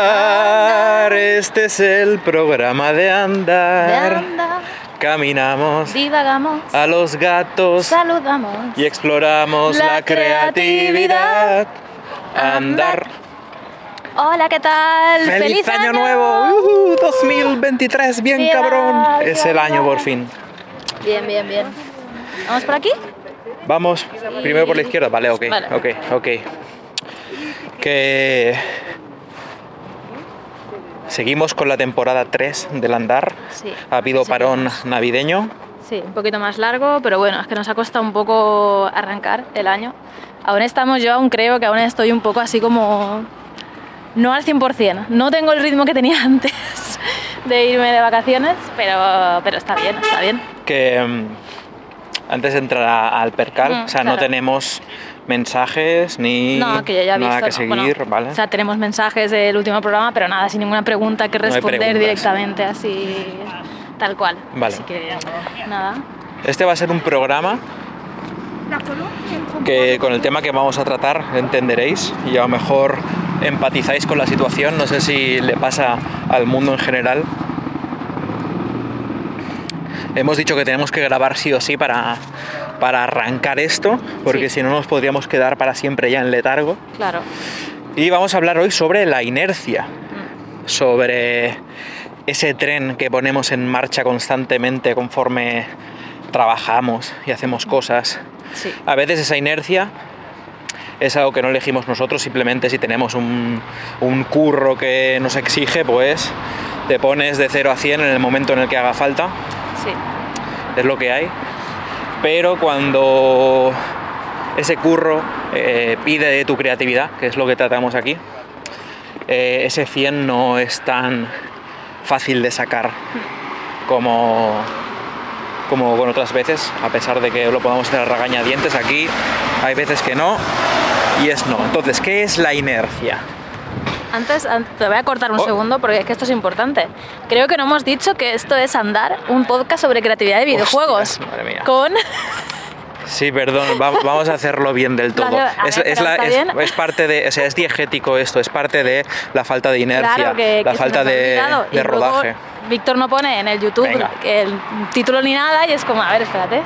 Andar, este es el programa de De andar. anda, Caminamos divagamos, a los gatos saludamos. y exploramos la, La creatividad. Andar. Hola, ¿qué tal? ¡Feliz, año, nuevo! Ujú, 2023, bien cabrón. Es el año por fin. Bien, bien, bien. ¿Vamos por aquí? Vamos, primero por la izquierda, vale, ok, Vale. ok, ok. Que seguimos con la temporada 3 del andar. Sí. Ha habido parón navideño. Sí, un poquito más largo, pero bueno, es que nos ha costado un poco arrancar el año. Aún estamos, yo aún creo que aún estoy un poco así como... No al 100%, no tengo el ritmo que tenía antes de irme de vacaciones, pero, pero está bien, está bien. Que mm, antes de entrar al percal, Mm, o sea, no tenemos mensajes ni No, que yo ya he nada visto. que ¿no? seguir, Bueno, ¿vale? O sea, tenemos mensajes del último programa, pero nada, sin ninguna pregunta que responder directamente, así, tal cual. Vale. Así que, nada. Este va a ser un programa que con el tema que vamos a tratar entenderéis y a lo mejor empatizáis con la situación. No sé si le pasa al mundo en general. Hemos dicho que tenemos que grabar sí o sí para, para arrancar esto, porque Sí. si no nos podríamos quedar para siempre ya en letargo. Claro. Y vamos a hablar hoy sobre la inercia, Mm. sobre ese tren que ponemos en marcha constantemente conforme trabajamos y hacemos cosas. Sí. A veces esa inercia es algo que no elegimos nosotros, simplemente si tenemos un, un curro que nos exige, pues te pones de 0 a 100 en el momento en el que haga falta, Sí. es lo que hay. Pero cuando ese curro eh, pide de tu creatividad, que es lo que tratamos aquí, eh, ese 100 no es tan fácil de sacar como, como con otras veces, a pesar de que lo podamos hacer a regañadientes aquí, hay veces que no y es no. Entonces, ¿qué es la inercia? Antes, an- te voy a cortar un Oh. segundo porque es que esto es importante. Creo que no hemos dicho que esto es Andar, un podcast sobre creatividad de videojuegos. Hostias, madre mía. Con. Sí, perdón, va- vamos a hacerlo bien del todo. Es, es la- parte de, o sea, es diegético esto, es parte de la falta de inercia, Claro, que, la que falta de, rodaje. Víctor no pone en el YouTube Venga. el título ni nada y es como, a ver, espérate.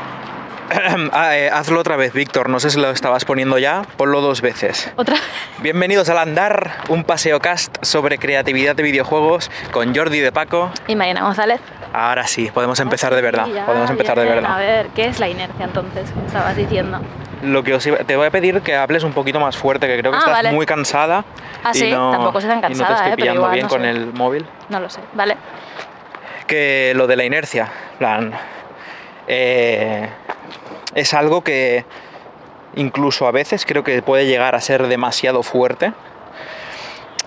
Ah, eh, hazlo otra vez, Víctor. No sé si lo estabas poniendo ya. Ponlo dos veces. Otra. Bienvenidos al Andar, un paseo cast sobre creatividad de videojuegos con Jordi de Paco. Y Mariana González. Ahora sí, podemos empezar de verdad. Sí, ya, Podemos empezar de verdad. A ver, ¿qué es la inercia entonces? estabas diciendo. Lo que os iba- te voy a pedir que hables un poquito más fuerte, que creo que Ah, estás vale. muy cansada. Ah, y sí, no, tampoco estoy tan y no cansada, te estoy eh, pillando igual, bien no con sé. el móvil. No lo sé. Vale. que lo de la inercia, plan, eh, es algo que incluso a veces creo que puede llegar a ser demasiado fuerte.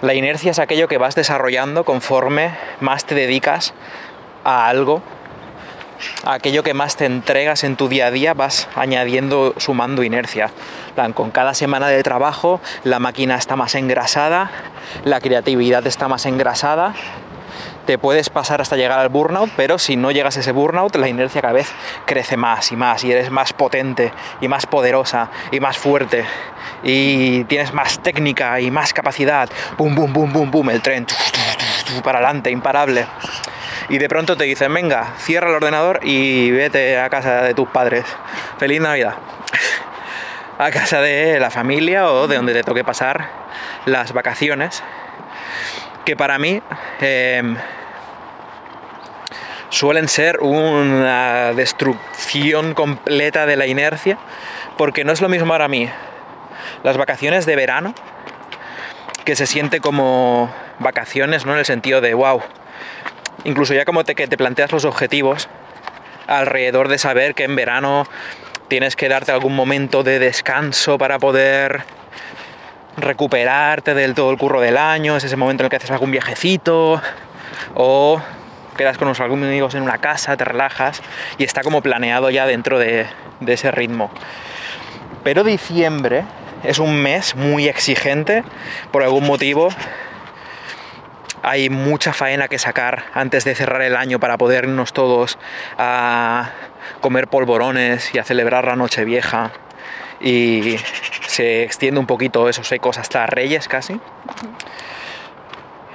La inercia es aquello que vas desarrollando conforme más te dedicas a algo, a aquello que más te entregas en tu día a día, vas añadiendo, sumando inercia. Con cada semana de trabajo la máquina está más engrasada, la creatividad está más engrasada, te puedes pasar hasta llegar al burnout, pero si no llegas a ese burnout, la inercia cada vez crece más y más y eres más potente y más poderosa y más fuerte y tienes más técnica y más capacidad. Bum, bum, bum, bum, bum, el tren para adelante, imparable. Y de pronto te dicen, venga, cierra el ordenador y vete a casa de tus padres. Feliz Navidad. A casa de la familia o de donde te toque pasar las vacaciones que para mí eh, suelen ser una destrucción completa de la inercia, porque no es lo mismo para mí las vacaciones de verano, que se siente como vacaciones, ¿no? En el sentido de, wow, incluso ya como te, que te planteas los objetivos alrededor de saber que en verano tienes que darte algún momento de descanso para poder recuperarte del todo el curro del año, es ese momento en el que haces algún viajecito o quedas con unos amigos en una casa, te relajas y está como planeado ya dentro de, de ese ritmo. Pero diciembre es un mes muy exigente por algún motivo. Hay mucha faena que sacar antes de cerrar el año para poder irnos todos a comer polvorones y a celebrar la noche vieja. Y se extiende un poquito esos ecos hasta Reyes casi.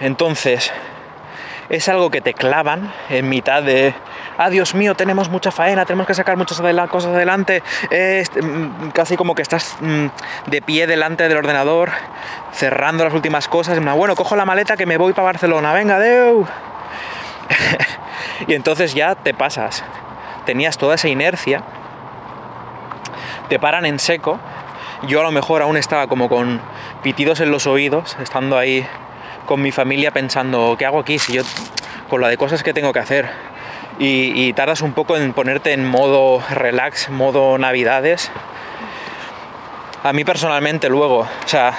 Entonces, es algo que te clavan en mitad de, ah, Dios mío, tenemos mucha faena, tenemos que sacar muchas cosas adelante, mm, casi como que estás mm, de pie delante del ordenador, cerrando las últimas cosas, plan, bueno, cojo la maleta que me voy para Barcelona, venga, deu. y entonces ya te pasas, tenías toda esa inercia, te paran en seco, yo a lo mejor aún estaba como con pitidos en los oídos, estando ahí con mi familia pensando, ¿qué hago aquí? Si yo, con la de cosas que tengo que hacer. Y, tardas un poco en ponerte en modo relax, modo navidades. A mí personalmente luego, o sea,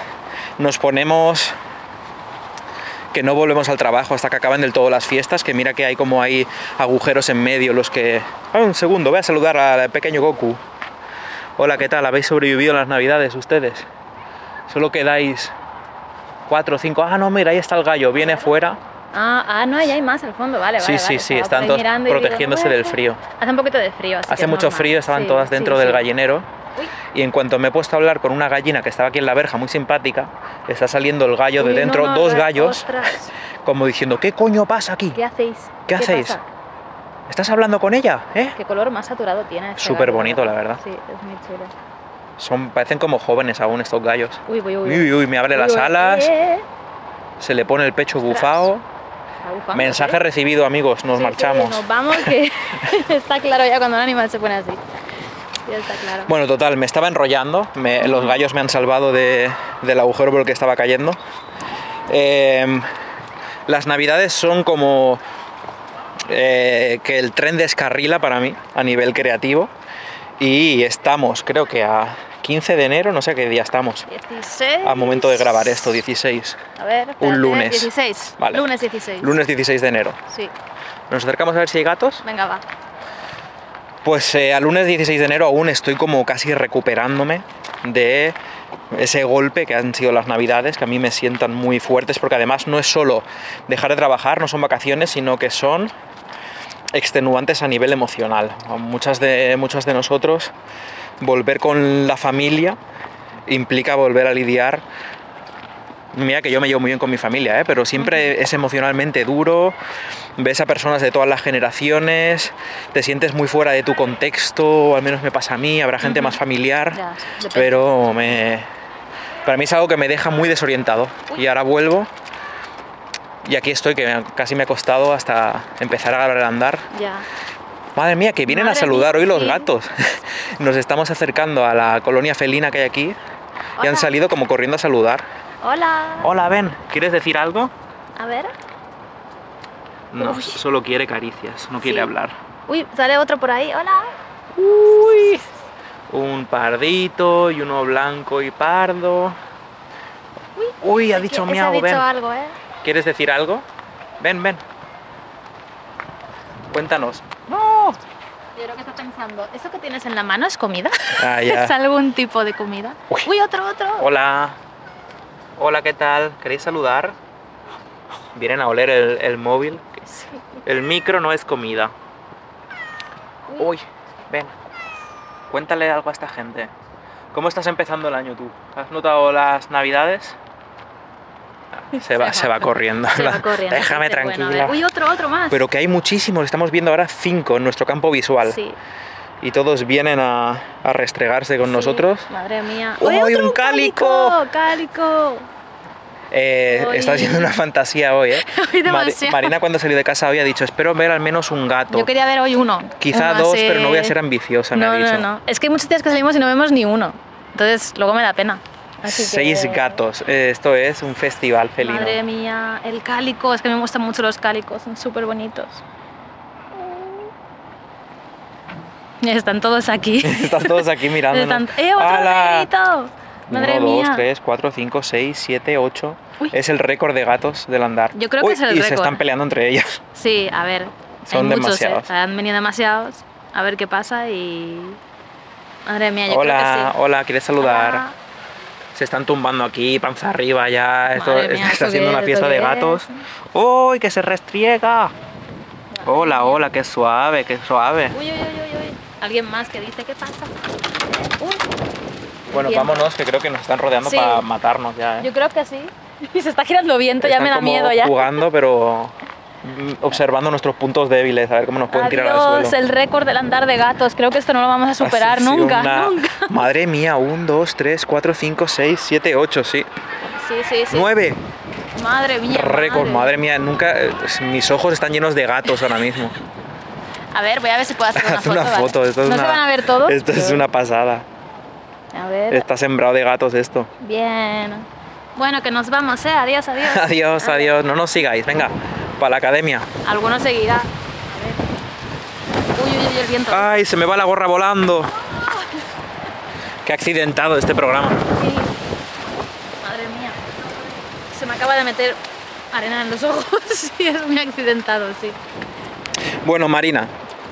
nos ponemos que no volvemos al trabajo hasta que acaban del todo las fiestas, que mira que hay como hay agujeros en medio, los que... Ah, un segundo, voy a saludar al pequeño Goku. Hola, ¿qué tal? ¿Habéis sobrevivido las navidades ustedes? Solo quedáis cuatro o cinco. Ah, no, mira, ahí está el gallo, viene fuera. Ah, ah, no, ahí hay más al fondo, vale, Sí, vale. sí, vale. sí, están todos digo, protegiéndose "No del puede ser". frío. Hace un poquito de frío, así Hace mucho normal. frío, estaban Sí, todas dentro sí. del gallinero. Uy. Y en cuanto me he puesto a hablar con una gallina que estaba aquí en la verja, muy simpática, está saliendo el gallo de Uy, dentro, no, dos gallos, ostras, como diciendo, ¿qué coño pasa aquí? ¿Qué hacéis? ¿Qué hacéis? pasa? ¿Estás hablando con ella? ¿Eh? ¿Qué color más saturado tiene? este Súper gallo, bonito, la verdad. Sí, es muy chulo. Son, parecen como jóvenes aún estos gallos. Uy, uy, uy. Uy, uy, me abre Uy, las uy, alas, eh, se le pone el pecho Ostras. bufado. bufando, Mensaje ¿eh? recibido, amigos, nos Sí, sí, marchamos. nos vamos, que está claro ya cuando un animal se pone así. Ya está claro. Bueno, total, me estaba enrollando. me- los gallos me han salvado de- del agujero por el que estaba cayendo. Em, las navidades son como eh, que el tren descarrila para mí a nivel creativo. Y estamos, creo que a 15 de enero, no sé qué día estamos. 16. A momento de grabar esto, 16. A ver, espérate, lunes. 16. Vale. Lunes 16. Lunes 16 de enero. Sí, Nos acercamos a ver si hay gatos. venga, va. Pues eh, al lunes 16 de enero aún estoy como casi recuperándome de ese golpe que han sido las navidades, que a mí me sientan muy fuertes, porque además no es solo dejar de trabajar, no son vacaciones, sino que son extenuantes a nivel emocional. Muchas de, de nosotros volver con la familia implica volver a lidiar Mira que yo me llevo muy bien con mi familia, ¿eh? pero siempre es emocionalmente duro. Ves a personas de todas las generaciones, te sientes muy fuera de tu contexto, o al menos me pasa a mí, habrá gente más familiar, pero me, para mí es algo que me deja muy desorientado. Y ahora vuelvo y aquí estoy, que me- casi me ha costado hasta empezar a andar. Madre mía, que vienen a saludar mía, hoy los sí. gatos. Nos estamos acercando a la colonia felina que hay aquí y Hola. han salido como corriendo a saludar. Hola. Hola, ven, ¿quieres decir algo? A ver. No, Uy. solo quiere caricias, no quiere Sí. hablar. Uy, sale otro por ahí. Hola. Uy, un pardito y uno blanco y pardo. Uy, Uy, ha dicho miau, ha dicho ven. algo, ¿eh? ¿Quieres decir algo? Ven, ven. Cuéntanos. No. Yo creo que está pensando, ¿eso que tienes en la mano es comida? Ah, ya. ¿Es algún tipo de comida? Uy. Uy, otro, otro. Hola. Hola, ¿qué tal? ¿Queréis saludar? Vienen a oler el, el móvil. Sí. El micro no es comida. Uy. Ven. Cuéntale algo a esta gente. ¿Cómo estás empezando el año tú? ¿Has notado las navidades? Se va, se va corriendo. Se va corriendo. Déjame bueno, tranquila. ver. Uy, otro, otro más. Pero que hay muchísimos, estamos viendo ahora cinco en nuestro campo visual. Sí. Y todos vienen a, a restregarse con sí. nosotros. Madre mía. ¡Uy, otro un cálico! ¡Cálico! Eh, Uy. está siendo una fantasía hoy, ¿eh? Hoy demasiado. Marina cuando salió de casa hoy ha dicho, espero ver al menos un gato. Yo quería ver hoy uno. Quizá Uno dos, pero no voy a ser ambiciosa, me no, ha dicho. No, no, Es que hay muchos días que salimos y no vemos ni uno. Entonces, luego me da pena. Así Seis que- gatos. Eh, Esto es un festival felino. Madre mía, el cálico. Es que me gustan mucho los cálicos. Son súper bonitos. Están todos aquí. Están todos aquí mirando. Están... ¡Eh, otro perrito! Madre 1, mía. 2, 3, 4, 5, 6, 7, 8. Uy. Es el récord de gatos del andar. Yo creo que es el Y se récord. están peleando entre ellas. Sí, a ver. Son hay muchos, ¿eh? demasiados. Han venido demasiados. A ver qué pasa y. Madre mía, yo hola, creo que sí. hola, ¿quieres saludar? Hola. Se están tumbando aquí, panza arriba ya. Esto está ¿esto siendo qué una es? fiesta ¿Esto de gatos. ¡Uy, que se restriega! Hola, hola, qué suave, qué suave. Uy, uy, uy. Alguien más que dice, ¿qué pasa? Uy. Bueno, Bien. vámonos, que creo que nos están rodeando Sí. para matarnos ya. ¿eh? Yo creo que sí. Y se está girando viento, ya me da como miedo ya. jugando, pero observando nuestros puntos débiles, a ver cómo nos pueden tirar al Adiós, suelo. el récord del andar de gatos. Creo que esto no lo vamos a superar nunca, una- nunca. Madre mía, 1, 2, 3, 4, 5, 6, 7, 8, sí. Sí, sí, sí. 9. Madre mía. Récord, madre mía, nunca. Mis ojos están llenos de gatos ahora mismo. A ver, voy a ver si puedo hacer una foto. una ¿vale? foto, esto es no una, se van a ver todos. Esto es una pasada. A ver. Está sembrado de gatos esto. Bien. Bueno, que nos vamos, ¿eh? Adiós, adiós. Adiós, adiós. No nos sigáis, venga, para la academia. Alguno seguirá. Uy, uy, uy, el viento. Ay, se me va la gorra volando. Qué accidentado este programa. Sí. Madre mía. Se me acaba de meter arena en los ojos. sí, es muy accidentado, sí. Bueno, Marina,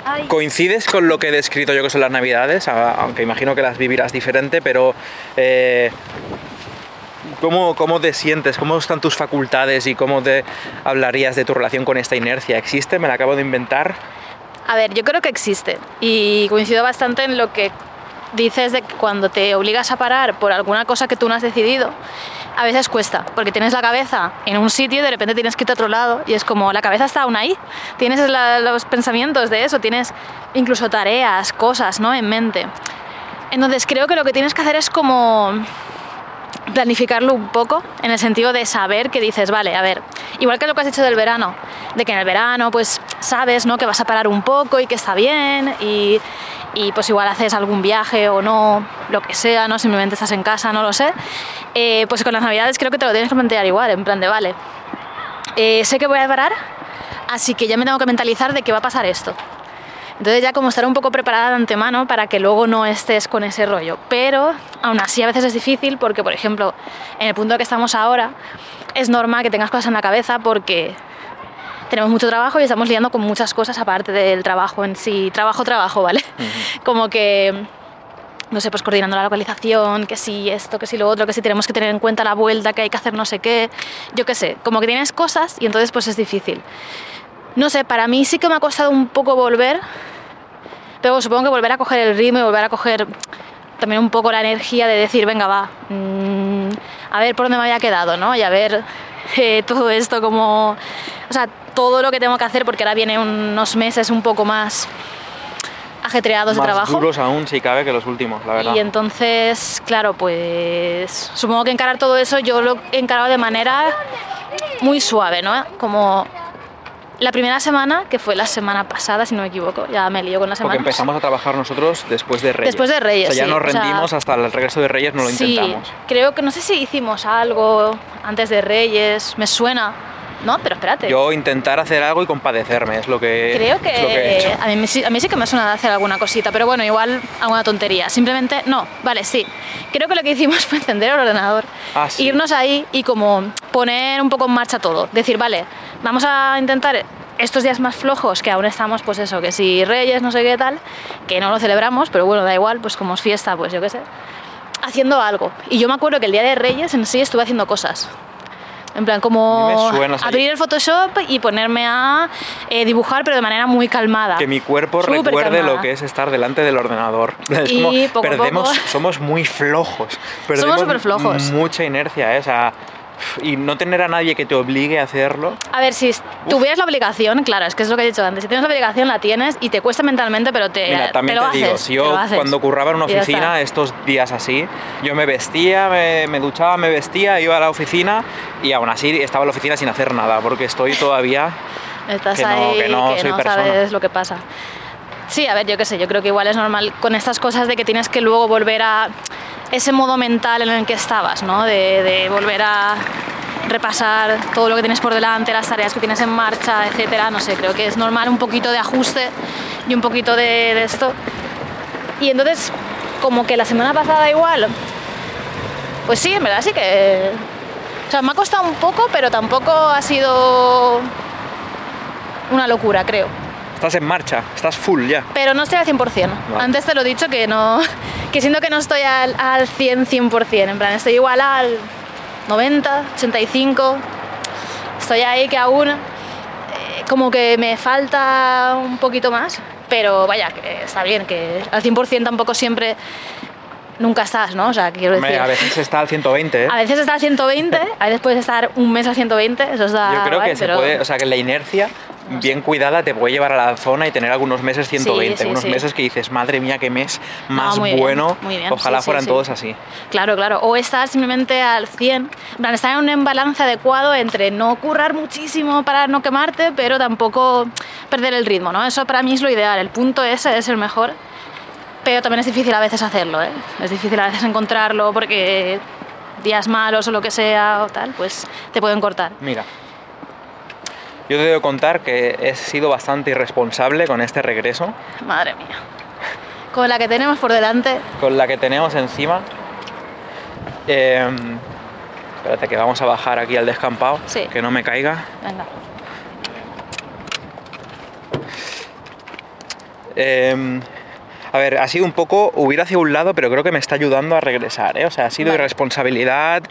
Ay. ¿coincides con lo que he descrito yo que son las navidades? Aunque imagino que las vivirás diferente, pero eh, ¿cómo, ¿cómo te sientes? ¿Cómo están tus facultades y cómo te hablarías de tu relación con esta inercia? ¿Existe? ¿Me la acabo de inventar? A ver, yo creo que existe y coincido bastante en lo que dices de que cuando te obligas a parar por alguna cosa que tú no has decidido, a veces cuesta, porque tienes la cabeza en un sitio y de repente tienes que irte a otro lado y es como la cabeza está aún ahí, tienes los pensamientos de eso, tienes incluso tareas, cosas, ¿no? En mente. Entonces creo que lo que tienes que hacer es como planificarlo un poco en el sentido de saber que dices, vale, a ver, igual que lo que has dicho del verano, de que en el verano pues sabes, ¿no? Que vas a parar un poco y que está bien y, y, pues igual haces algún viaje o no, lo que sea, ¿no? Simplemente estás en casa, no lo sé. Eh, pues con las navidades creo que te lo tienes que plantear igual, en plan de, vale, eh, sé que voy a parar, así que ya me tengo que mentalizar de que va a pasar esto. Entonces ya como estar un poco preparada de antemano para que luego no estés con ese rollo. Pero aún así a veces es difícil porque, por ejemplo, en el punto que estamos ahora, es normal que tengas cosas en la cabeza porque tenemos mucho trabajo y estamos liando con muchas cosas aparte del trabajo en sí. Trabajo, trabajo, ¿vale? Como que no sé, pues coordinando la localización, que si esto, que si lo otro, que si tenemos que tener en cuenta la vuelta, que hay que hacer no sé qué, yo qué sé, como que tienes cosas y entonces pues es difícil. No sé, para mí sí que me ha costado un poco volver, pero supongo que volver a coger el ritmo y volver a coger también un poco la energía de decir, venga, va, mm, a ver por dónde me había quedado, ¿no? Y a ver eh, todo esto como, o sea, todo lo que tengo que hacer porque ahora vienen unos meses un poco más ajetreados de Más trabajo. duros aún, si cabe, que los últimos, la verdad. Y entonces, claro, pues supongo que encarar todo eso yo lo he encarado de manera muy suave, ¿no? Como la primera semana, que fue la semana pasada, si no me equivoco, ya me lío con las Porque semanas. empezamos a trabajar nosotros después de Reyes. Después de Reyes, O sea, ya sí, nos o sea- rendimos hasta el regreso de Reyes, no lo sí, intentamos. creo que no sé si hicimos algo antes de Reyes, me suena. No, pero espérate. Yo intentar hacer algo y compadecerme, es lo que, Creo es lo que he que hecho. a mí, sí- a mí sí que me suena hacer alguna cosita, pero bueno, igual alguna tontería. Simplemente, no, vale, sí. Creo que lo que hicimos fue encender el ordenador, Ah, sí. irnos ahí y como poner un poco en marcha todo. Decir, vale, vamos a intentar estos días más flojos, que aún estamos, pues eso, que si Reyes, no sé qué tal, que no lo celebramos, pero bueno, da igual, pues como es fiesta, pues yo qué sé, haciendo algo. Y yo me acuerdo que el día de Reyes en sí estuve haciendo cosas. En plan, como suena, o sea, abrir el Photoshop y ponerme a eh, dibujar, pero de manera muy calmada. Que mi cuerpo Súper recuerde calmada. lo que es estar delante del ordenador. Es Y como poco a perdemos, poco- somos muy flojos. Perdemos superflojos. Mucha inercia, ¿eh? O sea, y no tener a nadie que te obligue a hacerlo. A ver, si tuvieras la obligación, claro, es que es lo que he dicho antes, si tienes la obligación la tienes y te cuesta mentalmente, pero te, Mira, te también lo te, haces. digo, si te lo yo haces. cuando curraba en una oficina, estos días así, yo me vestía, me, me duchaba, me vestía, iba a la oficina y aún así estaba en la oficina sin hacer nada, porque estoy todavía... Estás que no, ahí, que no soy persona. sabes lo que pasa. Sí, a ver, yo qué sé, yo creo que igual es normal con estas cosas de que tienes que luego volver a ese modo mental en el que estabas, ¿no? De, volver a repasar todo lo que tienes por delante, las tareas que tienes en marcha, etcétera. No sé, creo que es normal un poquito de ajuste y un poquito de esto. Y entonces, como que la semana pasada igual, pues sí, en verdad sí que... O sea, me ha costado un poco, pero tampoco ha sido una locura, creo. Estás en marcha, estás full ya. Pero no estoy al 100%. Antes te lo he dicho que no, que siento que no estoy al, al 100, 100%. En plan, estoy igual al 90, 85. Estoy ahí que aún eh, como que me falta un poquito más. Pero vaya, que está bien, que al 100% tampoco siempre nunca estás, ¿no? O sea, quiero Hombre, decir... a veces está al 120, ¿eh? A veces está al 120, a veces puedes estar un mes al 120, eso está Yo creo guay, que se puede, o sea, que la inercia bien cuidada te puede llevar a la zona y tener algunos meses 120, sí, unos sí. meses que dices, madre mía, qué mes No, más muy bien, bueno, muy bien, ojalá sí, sí, fueran sí. todos así. Claro, claro. O estar simplemente al 100. En plan, estar en un balance adecuado entre no currar muchísimo para no quemarte, pero tampoco perder el ritmo, ¿no? Eso para mí es lo ideal. El punto ese es el mejor. Pero también es difícil a veces hacerlo, ¿eh? Es difícil a veces encontrarlo porque días malos o lo que sea o tal, pues te pueden cortar. Mira, yo te debo contar que he sido bastante irresponsable con este regreso, Madre mía. Con la que tenemos por delante, con la que tenemos encima. Eh, espérate que vamos a bajar aquí al descampado, Sí. que no me caiga. venga. Eh, a ver, ha sido un poco huir hacia un lado, pero creo que me está ayudando a regresar. ¿eh? O sea, ha sido Vale. irresponsabilidad,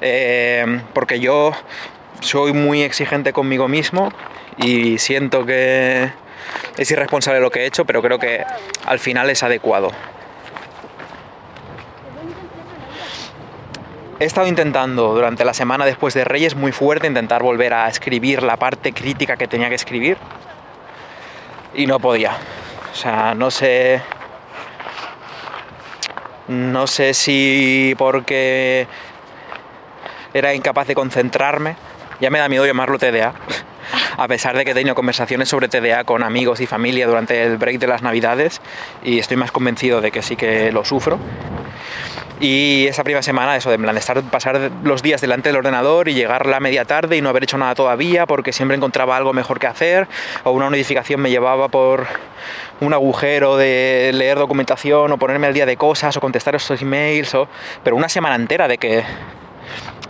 eh, porque yo soy muy exigente conmigo mismo y siento que es irresponsable lo que he hecho, pero creo que al final es adecuado. He estado intentando durante la semana después de Reyes muy fuerte intentar volver a escribir la parte crítica que tenía que escribir y no podía. O sea, no sé. No sé si porque era incapaz de concentrarme. Ya me da miedo llamarlo TDA. A pesar de que he tenido conversaciones sobre TDA con amigos y familia durante el break de las navidades y estoy más convencido de que sí que lo sufro. Y esa primera semana, eso de plan, estar, pasar los días delante del ordenador y llegar la media tarde y no haber hecho nada todavía porque siempre encontraba algo mejor que hacer o una notificación me llevaba por un agujero de leer documentación o ponerme al día de cosas o contestar estos emails o... Pero una semana entera de que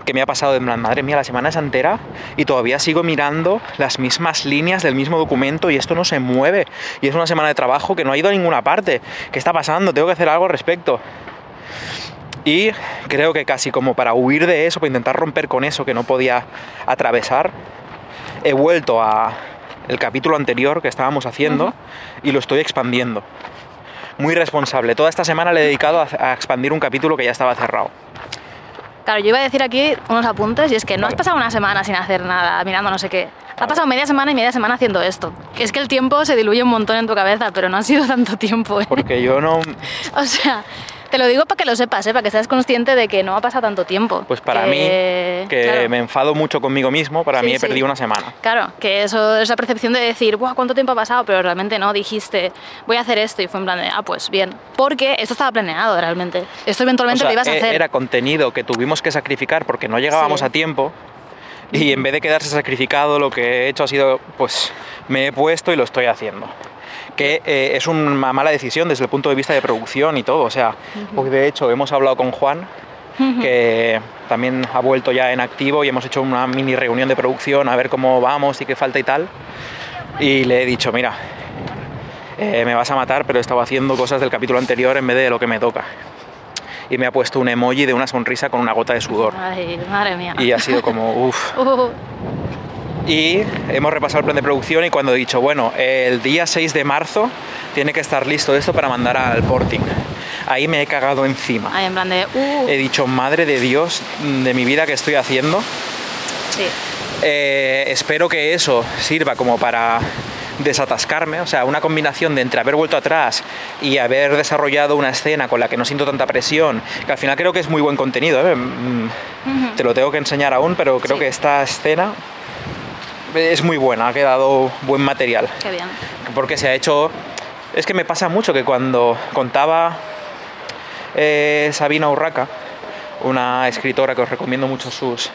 que me ha pasado de plan, madre mía, la semana es entera y todavía sigo mirando las mismas líneas del mismo documento y esto no se mueve. Y es una semana de trabajo que no ha ido a ninguna parte. ¿Qué está pasando? Tengo que hacer algo al respecto. Y creo que casi como para huir de eso, para intentar romper con eso que no podía atravesar, he vuelto a el capítulo anterior que estábamos haciendo y lo estoy expandiendo. Muy responsable. Toda esta semana le he dedicado a, a expandir un capítulo que ya estaba cerrado. Claro, yo iba a decir aquí unos apuntes y es que no has pasado una semana sin hacer nada, mirando no sé qué. Ha pasado media semana y media semana haciendo esto. Es que el tiempo se diluye un montón en tu cabeza, pero no ha sido tanto tiempo. ¿eh? Porque yo no, O sea, te lo digo para que lo sepas, ¿eh? para que seas consciente de que no ha pasado tanto tiempo. Pues para Que- mí, que claro. me enfado mucho conmigo mismo, para Sí, mí he sí. perdido una semana. Claro, que eso es la percepción de decir, Buah, ¿cuánto tiempo ha pasado? Pero realmente no, dijiste, voy a hacer esto y fue en plan de, ah, pues bien. Porque esto estaba planeado realmente. Esto eventualmente O sea, lo ibas a e- hacer. Era contenido que tuvimos que sacrificar porque no llegábamos Sí. a tiempo. Y en vez de quedarse sacrificado, lo que he hecho ha sido, pues, me he puesto y lo estoy haciendo. Que eh, es una mala decisión desde el punto de vista de producción y todo. O sea, hoy de hecho hemos hablado con Juan, que también ha vuelto ya en activo y hemos hecho una mini reunión de producción a ver cómo vamos y qué falta y tal. Y le he dicho, mira, eh, me vas a matar, pero he estado haciendo cosas del capítulo anterior en vez de lo que me toca. Y me ha puesto un emoji de una sonrisa con una gota de sudor. Ay, madre mía. Y ha sido como, uff. Uh, Y hemos repasado el plan de producción y cuando he dicho, bueno, el día 6 de marzo tiene que estar listo esto para mandar al porting. Ahí me he cagado encima. en plan de, uh, He dicho, madre de Dios, de mi vida que estoy haciendo. sí. Eh, espero que eso sirva como para desatascarme, o sea, una combinación de entre haber vuelto atrás y haber desarrollado una escena con la que no siento tanta presión, que al final creo que es muy buen contenido, ¿eh? Mm, te lo tengo que enseñar aún, pero creo Sí. que esta escena es muy buena, ha quedado buen material, Qué bien. porque se ha hecho... Es que me pasa mucho que cuando contaba eh, Sabina Urraca, una escritora que os recomiendo mucho sus...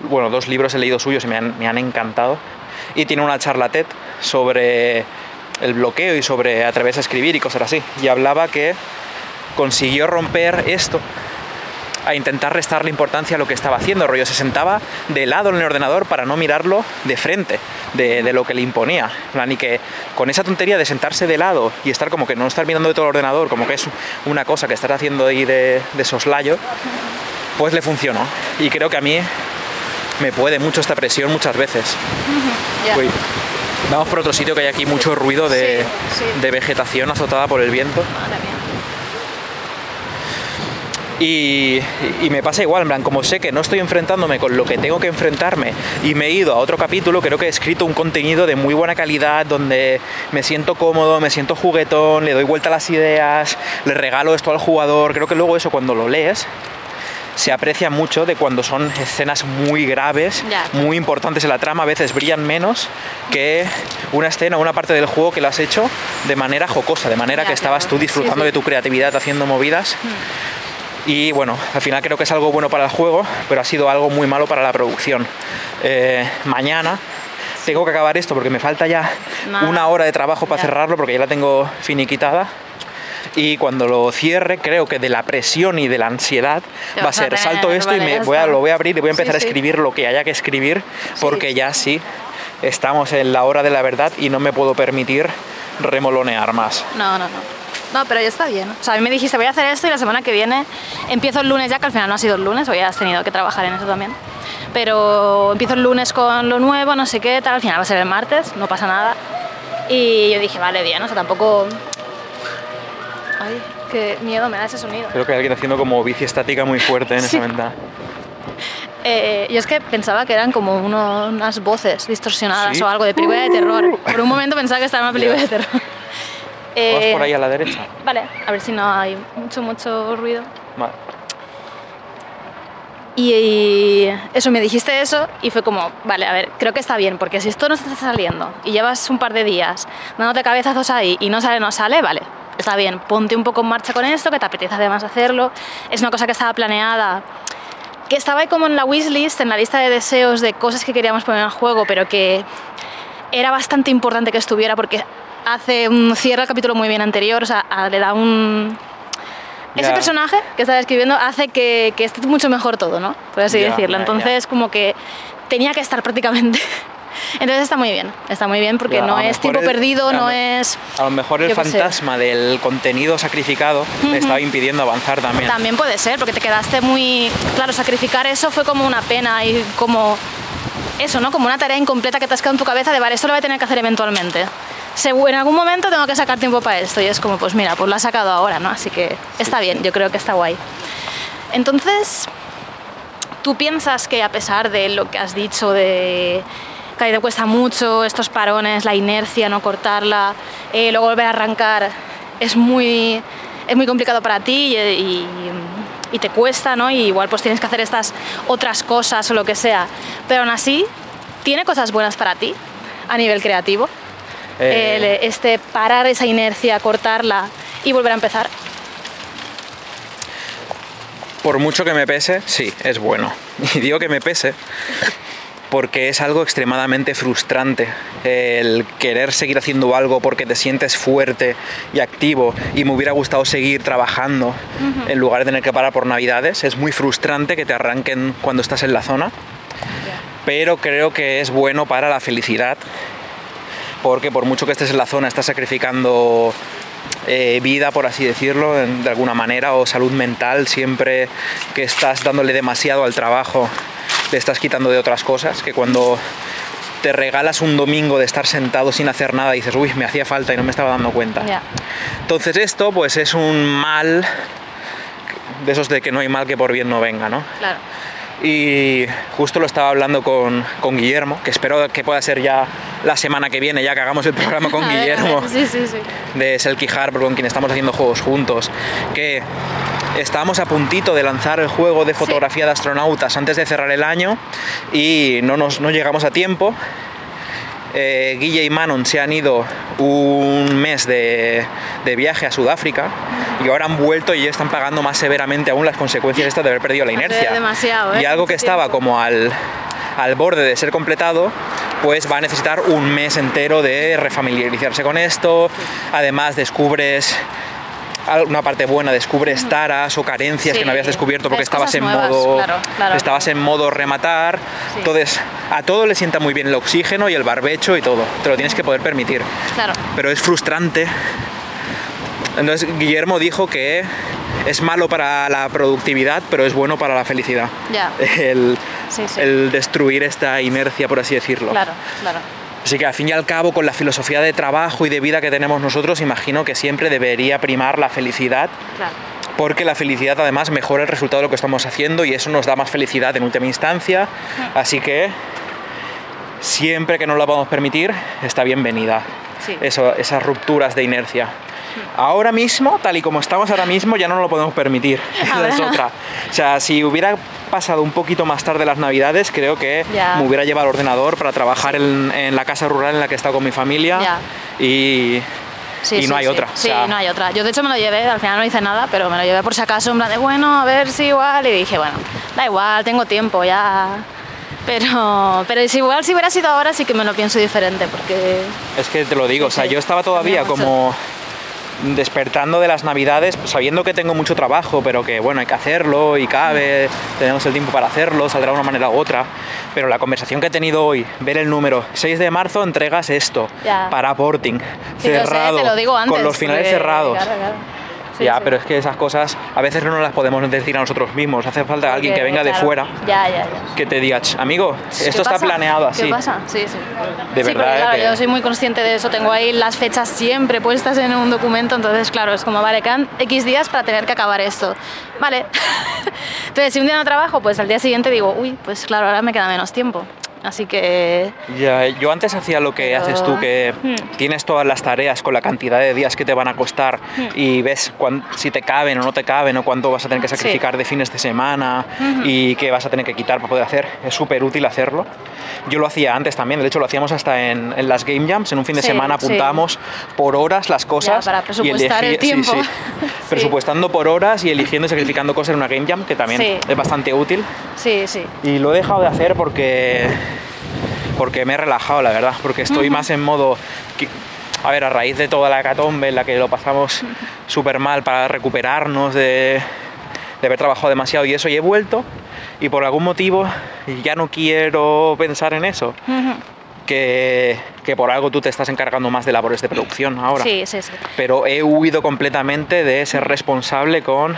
Bueno, dos libros he leído suyos y me han, me han encantado. Y tiene una charla TED sobre el bloqueo y sobre atreverse a escribir y cosas así. Y hablaba que consiguió romper esto a intentar restarle importancia a lo que estaba haciendo. Rollo se sentaba de lado en el ordenador para no mirarlo de frente, de, lo que le imponía. Y que con esa tontería de sentarse de lado y estar como que no estar mirando de todo el ordenador, como que es una cosa que estás haciendo ahí de, soslayo, pues le funcionó. Y creo que a mí me puede mucho esta presión muchas veces. vamos por otro sitio que hay aquí mucho ruido de, de vegetación azotada por el viento. Y, me pasa igual, en plan, como sé que no estoy enfrentándome con lo que tengo que enfrentarme y me he ido a otro capítulo, creo que he escrito un contenido de muy buena calidad donde me siento cómodo, me siento juguetón, le doy vuelta a las ideas, le regalo esto al jugador. Creo que luego eso cuando lo lees se aprecia mucho de cuando son escenas muy graves, muy importantes en la trama, a veces brillan menos que una escena o una parte del juego que lo has hecho de manera jocosa, de manera que estabas tú disfrutando de tu creatividad haciendo movidas. Hmm. Y bueno, al final creo que es algo bueno para el juego, pero ha sido algo muy malo para la producción. Eh, mañana tengo que acabar esto porque me falta ya una hora de trabajo para cerrarlo porque ya la tengo finiquitada. Y cuando lo cierre, creo que de la presión y de la ansiedad va a ser salto esto y me voy a, lo voy a abrir y voy a empezar a escribir lo que haya que escribir porque ya sí estamos en la hora de la verdad y no me puedo permitir remolonear más. No, no, no. No, pero ya está bien. O sea, a mí me dijiste, voy a hacer esto y la semana que viene empiezo el lunes ya, que al final no ha sido el lunes, hoy has tenido que trabajar en eso también. Pero empiezo el lunes con lo nuevo, no sé qué, tal, al final va a ser el martes, no pasa nada. Y yo dije, vale, bien, o sea, tampoco... Ay, qué miedo me da ese sonido. Creo que hay alguien haciendo como bici estática muy fuerte en esa ventana. Eh, yo es que pensaba que eran como unas voces distorsionadas o algo de película de terror. Por un momento pensaba que estaba en una película de terror. Eh, por ahí a la derecha? Vale, a ver si no hay mucho, mucho ruido. Vale. Y, eso, me dijiste eso y fue como, vale, a ver, creo que está bien, porque si esto no está saliendo y llevas un par de días dándote cabezazos ahí y no sale, no sale, vale, está bien, ponte un poco en marcha con esto, que te apetece además hacerlo. Es una cosa que estaba planeada, que estaba ahí como en la wishlist, en la lista de deseos de cosas que queríamos poner en juego, pero que era bastante importante que estuviera porque hace un cierra el capítulo muy bien anterior, o sea, le da un... Ese personaje que está describiendo hace que, que, esté mucho mejor todo, ¿no? Por así decirlo. Entonces, como que tenía que estar prácticamente. Entonces está muy bien, está muy bien porque no es tiempo perdido, no es... A lo mejor el fantasma del contenido sacrificado me estaba impidiendo avanzar también. También puede ser, porque te quedaste muy... Claro, sacrificar eso fue como una pena y como... Eso, ¿no? Como una tarea incompleta que te has quedado en tu cabeza de, vale, esto lo voy a tener que hacer eventualmente en algún momento tengo que sacar tiempo para esto y es como, pues mira, pues lo ha sacado ahora, ¿no? Así que está bien, yo creo que está guay. Entonces, ¿tú piensas que a pesar de lo que has dicho de que te cuesta mucho estos parones, la inercia, no cortarla, eh, luego volver a arrancar, es muy, es muy complicado para ti y, y, te cuesta, ¿no? Y igual pues tienes que hacer estas otras cosas o lo que sea, pero aún así, ¿tiene cosas buenas para ti a nivel creativo? Eh, este, parar esa inercia, cortarla y volver a empezar? Por mucho que me pese, sí, es bueno. Y digo que me pese porque es algo extremadamente frustrante el querer seguir haciendo algo porque te sientes fuerte y activo y me hubiera gustado seguir trabajando en lugar de tener que parar por navidades. Es muy frustrante que te arranquen cuando estás en la zona, pero creo que es bueno para la felicidad porque por mucho que estés en la zona, estás sacrificando eh, vida, por así decirlo, de alguna manera, o salud mental, siempre que estás dándole demasiado al trabajo, le estás quitando de otras cosas, que cuando te regalas un domingo de estar sentado sin hacer nada y dices, uy, me hacía falta y no me estaba dando cuenta. Entonces esto pues es un mal de esos de que no hay mal que por bien no venga, ¿no? Claro. Y justo lo estaba hablando con, con, Guillermo, que espero que pueda ser ya la semana que viene, ya que hagamos el programa con Guillermo de Selkie Harbour, con quien estamos haciendo juegos juntos, que estábamos a puntito de lanzar el juego de fotografía de astronautas antes de cerrar el año y no, nos, no llegamos a tiempo. Eh, Guille y Manon se han ido un mes de, viaje a Sudáfrica y ahora han vuelto y ya están pagando más severamente aún las consecuencias de haber perdido la inercia. Demasiado, Y ¿eh? algo que estaba como al, al borde de ser completado, pues va a necesitar un mes entero de refamiliarizarse con esto. Además descubres una parte buena, descubres taras o carencias Sí, que no habías descubierto porque estabas en nuevas, modo claro, claro. estabas en modo rematar. Sí. Entonces, a todo le sienta muy bien el oxígeno y el barbecho y todo. Te lo tienes que poder permitir. Claro. Pero es frustrante. Entonces, Guillermo dijo que es malo para la productividad, pero es bueno para la felicidad. Ya. El, Sí, sí. el destruir esta inercia, por así decirlo. Claro, claro. Así que al fin y al cabo, con la filosofía de trabajo y de vida que tenemos nosotros, imagino que siempre debería primar la felicidad, Claro. porque la felicidad además mejora el resultado de lo que estamos haciendo y eso nos da más felicidad en última instancia. Así que siempre que nos la podamos permitir, está bienvenida. Sí. Eso, esas rupturas de inercia. Ahora mismo, tal y como estamos ahora mismo, ya no lo podemos permitir. Esa es Ahora. otra. O sea, si hubiera pasado un poquito más tarde las navidades, creo que Ya. me hubiera llevado el ordenador para trabajar en, en la casa rural en la que he estado con mi familia. Y, Sí, y sí, no hay sí. otra. o Sí, sea, no hay otra. Yo de hecho me lo llevé, al final no hice nada, pero me lo llevé por si acaso, en plan de, bueno, a ver si igual. Y dije, bueno, da igual, tengo tiempo ya. Pero, pero si igual si hubiera sido ahora sí que me lo pienso diferente, porque Es que te lo digo, o sea, yo estaba todavía mucho. Despertando de las navidades, sabiendo que tengo mucho trabajo, pero que bueno, hay que hacerlo y cabe, tenemos el tiempo para hacerlo, saldrá de una manera u otra. Pero la conversación que he tenido hoy, ver el número, 6 de marzo entregas esto, Ya. para porting, Sí, lo sé, cerrado, te lo digo antes. con los finales cerrados. claro, claro. Sí, ya, sí. pero es que esas cosas a veces no las podemos decir a nosotros mismos, hace falta alguien que venga de fuera Ya, ya, ya. que te diga, "Ch, amigo, ¿Qué esto está pasa? planeado así. ¿Qué pasa? Sí, sí. De sí, verdad, porque, ¿eh? claro, que- yo soy muy consciente de eso. Tengo ahí las fechas siempre puestas en un documento, entonces, claro, es como, vale, quedan X días para tener que acabar esto. Vale. entonces, si un día no trabajo, pues al día siguiente digo, uy, pues claro, ahora me queda menos tiempo. Así que, Ya, yo antes hacía lo que Pero- haces tú, que Hmm. tienes todas las tareas con la cantidad de días que te van a costar Hmm. y ves cuán- si te caben o no te caben o cuánto vas a tener que Sí. sacrificar de fines de semana y qué vas a tener que quitar para poder hacer. Es súper útil hacerlo. Yo lo hacía antes también, de hecho lo hacíamos hasta en, en las Game Jams, en un fin de Sí, semana sí. apuntábamos por horas las cosas. para y presupuestar el elegí- sí, tiempo. sí. Sí. Presupuestando por horas y eligiendo y sacrificando cosas en una Game Jam, que también Sí. es bastante útil. sí, sí. Y lo he dejado de hacer porque porque me he relajado, la verdad, porque estoy más en modo que- a ver, a raíz de toda la catombe en la que lo pasamos súper mal para recuperarnos de, de haber trabajado demasiado y eso, y he vuelto y por algún motivo ya no quiero pensar en eso. Que, que por algo tú te estás encargando más de labores de producción ahora Sí, sí, sí. pero he huido completamente de ser responsable con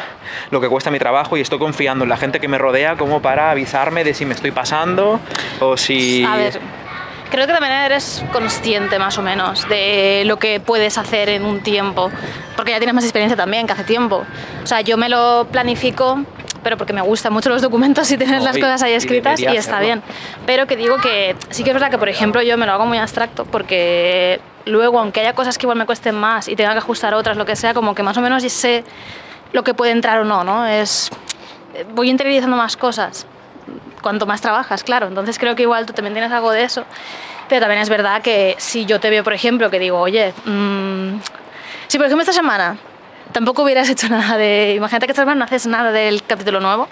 lo que cuesta mi trabajo y estoy confiando en la gente que me rodea como para avisarme de si me estoy pasando o si... A ver, creo que también eres consciente más o menos de lo que puedes hacer en un tiempo, porque ya tienes más experiencia también que hace tiempo. O sea, yo me lo planifico, pero porque me gustan mucho los documentos y tener No, las y- cosas ahí y escritas y, debería está hacerlo. bien. Pero que digo que sí que es verdad que, por ejemplo, yo me lo hago muy abstracto porque luego, aunque haya cosas que igual me cuesten más y tenga que ajustar otras, lo que sea, como que más o menos sé lo que puede entrar o no, ¿no? Es, voy interiorizando más cosas cuanto más trabajas, claro. Entonces creo que igual tú también tienes algo de eso. Pero también es verdad que si yo te veo, por ejemplo, que digo, oye, mm, si por ejemplo esta semana tampoco hubieras hecho nada de... Imagínate que esta semana no haces nada del capítulo nuevo,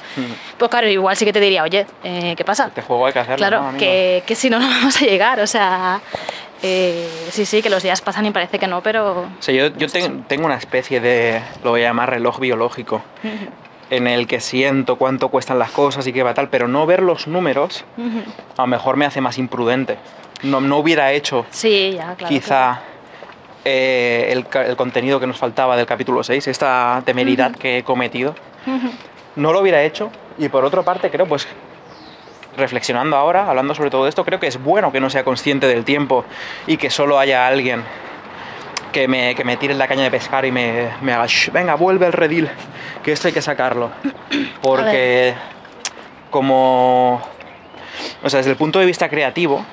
pues claro, igual sí que te diría, oye, eh, ¿qué pasa? Este juego hay que hacerlo, Claro, ¿no, que, que si no, no vamos a llegar. O sea, eh, sí, sí, que los días pasan y parece que no, pero... O sea, yo, yo ten- tengo una especie de, lo voy a llamar reloj biológico, en el que siento cuánto cuestan las cosas y qué va tal, pero no ver los números a lo mejor me hace más imprudente. No, no hubiera hecho Sí, ya, claro. quizá eh, el, el contenido que nos faltaba del capítulo 6, esta temeridad que he cometido, no lo hubiera hecho. Y por otra parte, creo, pues reflexionando ahora, hablando sobre todo esto, creo que es bueno que no sea consciente del tiempo y que solo haya alguien que me, que me tire en la caña de pescar y me, me haga, "Shh, venga, vuelve al redil, que esto hay que sacarlo. Porque como, o sea, desde el punto de vista creativo,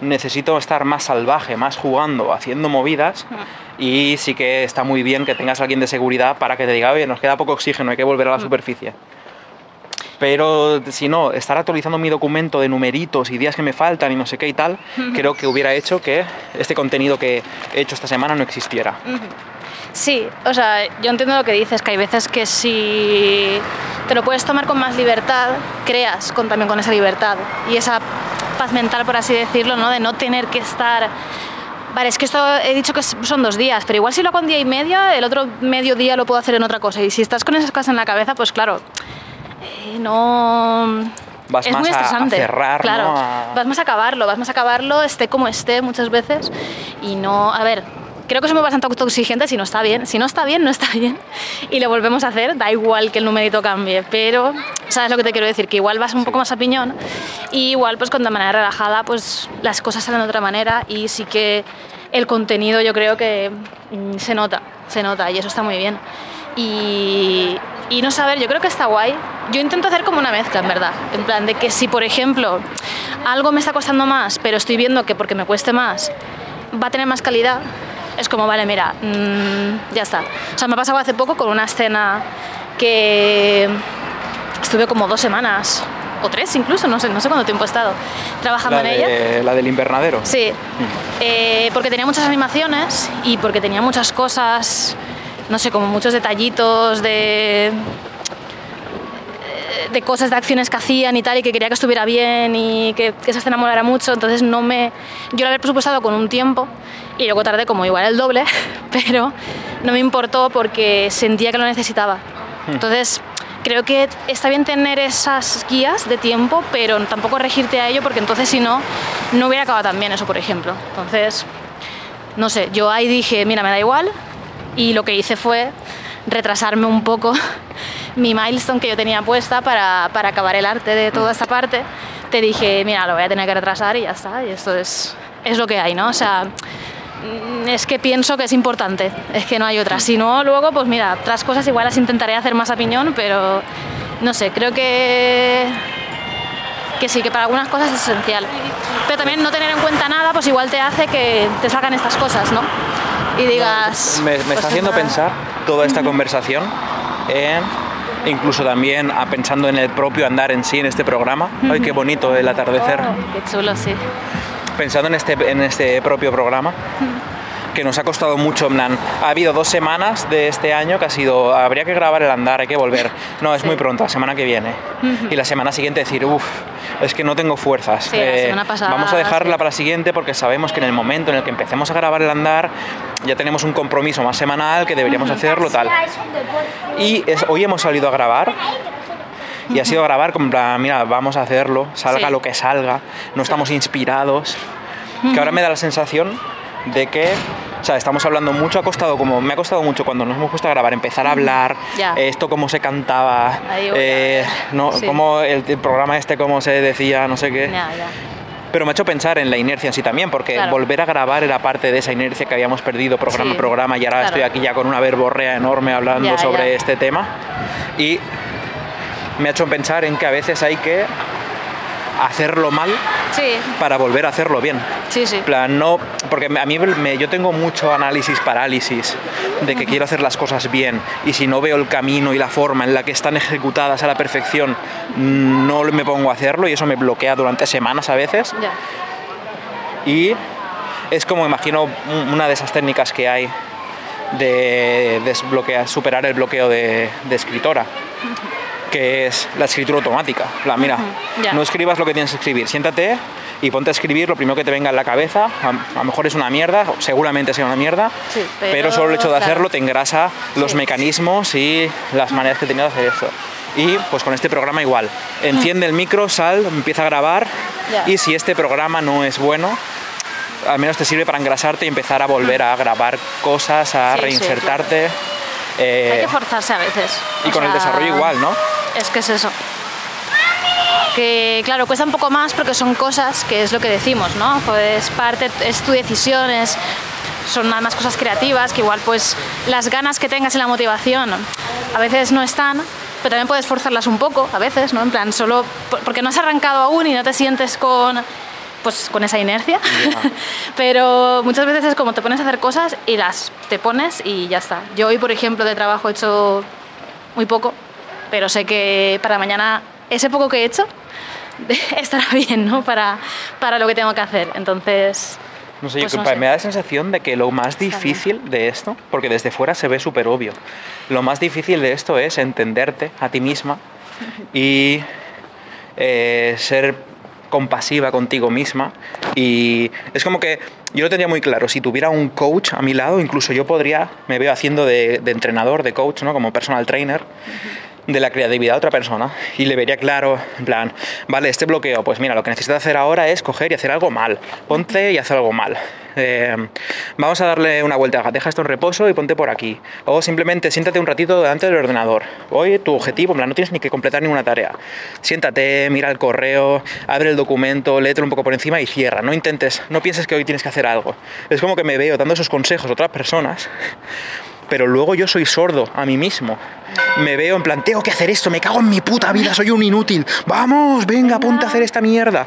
necesito estar más salvaje, más jugando, haciendo movidas. Y sí que está muy bien que tengas a alguien de seguridad para que te diga, oye, nos queda poco oxígeno, hay que volver a la superficie. Pero si no, estar actualizando mi documento de numeritos y días que me faltan y no sé qué y tal, creo que hubiera hecho que este contenido que he hecho esta semana no existiera. Sí, o sea, yo entiendo lo que dices, que hay veces que si te lo puedes tomar con más libertad, creas con, también con esa libertad. Y esa paz mental, por así decirlo, ¿no? De no tener que estar... Vale, es que esto he dicho que son dos días, pero igual si lo hago un día y medio, el otro medio día lo puedo hacer en otra cosa. Y si estás con esas cosas en la cabeza, pues claro, eh, no... Vas es más muy a- a estresante. cerrar, claro, ¿no? A- vas más a acabarlo, vas más a acabarlo, esté como esté muchas veces. Y no, a ver, creo que soy muy bastante autoexigente si no está bien. Si no está bien, no está bien. Y lo volvemos a hacer, da igual que el numerito cambie. Pero, ¿sabes lo que te quiero decir? Que igual vas un poco más a piñón y igual pues con de manera relajada pues las cosas salen de otra manera y sí que el contenido yo creo que mm, se nota, se nota y eso está muy bien. Y, y no saber, yo creo que está guay. Yo intento hacer como una mezcla, en verdad. En plan, de que si, por ejemplo, algo me está costando más, pero estoy viendo que porque me cueste más va a tener más calidad, es como, vale, mira, mm, ya está. O sea, me ha pasado hace poco con una escena que estuve como dos semanas, o tres incluso, no sé, no sé cuánto tiempo he estado trabajando La, en ella. la del invernadero. Sí, eh, porque tenía muchas animaciones y porque tenía muchas cosas, no sé, como muchos detallitos de de cosas, de acciones que hacían y tal, y que quería que estuviera bien y que, que esa escena molara mucho, entonces no me... Yo lo había presupuestado con un tiempo y luego tardé como igual el doble, pero no me importó porque sentía que lo necesitaba. Entonces, creo que está bien tener esas guías de tiempo, pero tampoco regirte a ello porque entonces si no, no hubiera acabado tan bien eso, por ejemplo. Entonces, no sé, yo ahí dije, mira, me da igual, y lo que hice fue retrasarme un poco mi milestone que yo tenía puesta para, para acabar el arte de toda esta parte. Te dije, mira, lo voy a tener que retrasar y ya está, y esto es, es lo que hay, ¿no? O sea, es que pienso que es importante, es que no hay otra. Si no, luego, pues mira, otras cosas igual las intentaré hacer más a piñón, pero no sé, creo que que sí, que para algunas cosas es esencial. Pero también no tener en cuenta nada, pues igual te hace que te salgan estas cosas, ¿no? Y digas... Me, me pues está haciendo nada. pensar toda esta conversación en incluso también a- pensando en el propio andar en sí en este programa. Ay, qué bonito el atardecer. Oh, qué chulo, sí. Pensando en este, en este propio programa, que nos ha costado mucho, en plan, ha habido dos semanas de este año que ha sido, habría que grabar el andar, hay que volver. No, es Sí. muy pronto, la semana que viene. Y la semana siguiente decir, uff, es que no tengo fuerzas. Sí, la semana pasada, vamos a dejarla sí. para la siguiente porque sabemos que en el momento en el que empecemos a grabar el andar, ya tenemos un compromiso más semanal que deberíamos hacerlo tal. Y es- hoy hemos salido a grabar y ha sido grabar como en plan, mira, vamos a hacerlo, salga Sí. lo que salga, no estamos inspirados. Que ahora me da la sensación de que, o sea, estamos hablando mucho, ha costado como, me ha costado mucho cuando nos hemos puesto a grabar, empezar a hablar, esto cómo se cantaba, eh, no, Sí. cómo el, el programa este, cómo se decía, no sé qué. Pero me ha hecho pensar en la inercia en sí también, porque Claro. volver a grabar era parte de esa inercia que habíamos perdido programa Sí, programa y ahora claro. estoy aquí ya con una verborrea enorme hablando sobre este tema. Y me ha hecho pensar en que a veces hay que hacerlo mal Sí, para volver a hacerlo bien. sí, sí. En plan, no, porque a mí me- yo tengo mucho análisis parálisis de que quiero hacer las cosas bien y si no veo el camino y la forma en la que están ejecutadas a la perfección, no me pongo a hacerlo y eso me bloquea durante semanas a veces. Y es como imagino un- una de esas técnicas que hay de desbloquear, superar el bloqueo de, de escritora, que es la escritura automática. Plan, mira, no escribas lo que tienes que escribir, siéntate y ponte a escribir lo primero que te venga en la cabeza. A, lo mejor es una mierda, seguramente sea una mierda, Sí, pero, pero, solo el hecho de claro. hacerlo te engrasa los Sí. mecanismos y las maneras que tenido de hacer esto. Y pues con este programa igual. Enciende el micro, sal, empieza a grabar y si este programa no es bueno, al menos te sirve para engrasarte y empezar a volver a grabar cosas, a Sí, sí, reinsertarte. eh, Hay que forzarse a veces. y O con el desarrollo igual, ¿no? Es que es eso. Que claro, cuesta un poco más porque son cosas que es lo que decimos, ¿no? Pues parte, es tu decisión, es- son además cosas creativas que igual pues las ganas que tengas y la motivación a veces no están, pero también puedes forzarlas un poco, a veces, ¿no? En plan, solo por- porque no has arrancado aún y no te sientes con pues con esa inercia, pero muchas veces es como te pones a hacer cosas y las te pones y ya está. Yo hoy, por ejemplo, de trabajo he hecho muy poco, pero sé que para mañana ese poco que he hecho estará bien, ¿no? Para, para lo que tengo que hacer. Entonces, No sé, Pues yo- no sé. me da la sensación de que lo más difícil de esto, porque desde fuera se ve súper obvio, lo más difícil de esto es entenderte a ti misma y eh, ser compasiva contigo misma y es como que yo lo tenía muy claro, si tuviera un coach a mi lado, incluso yo podría, me veo haciendo de, de entrenador, de coach, ¿no? como personal trainer de la creatividad de otra persona y le vería claro, en plan, vale, este bloqueo, pues mira, lo que necesitas hacer ahora es coger y hacer algo mal, ponte y hacer algo mal. Eh, vamos a darle una vuelta, deja esto en reposo y ponte por aquí. O simplemente siéntate un ratito delante del ordenador. Hoy tu objetivo, en plan, no tienes ni que completar ninguna tarea. Siéntate, mira el correo, abre el documento, léetelo un poco por encima y cierra. No intentes, no pienses que hoy tienes que hacer algo. Es como que me veo dando esos consejos a otras personas pero luego yo soy sordo a mí mismo. Me veo en plan, tengo que hacer esto, me cago en mi puta vida, soy un inútil. Vamos, venga, ponte a hacer esta mierda.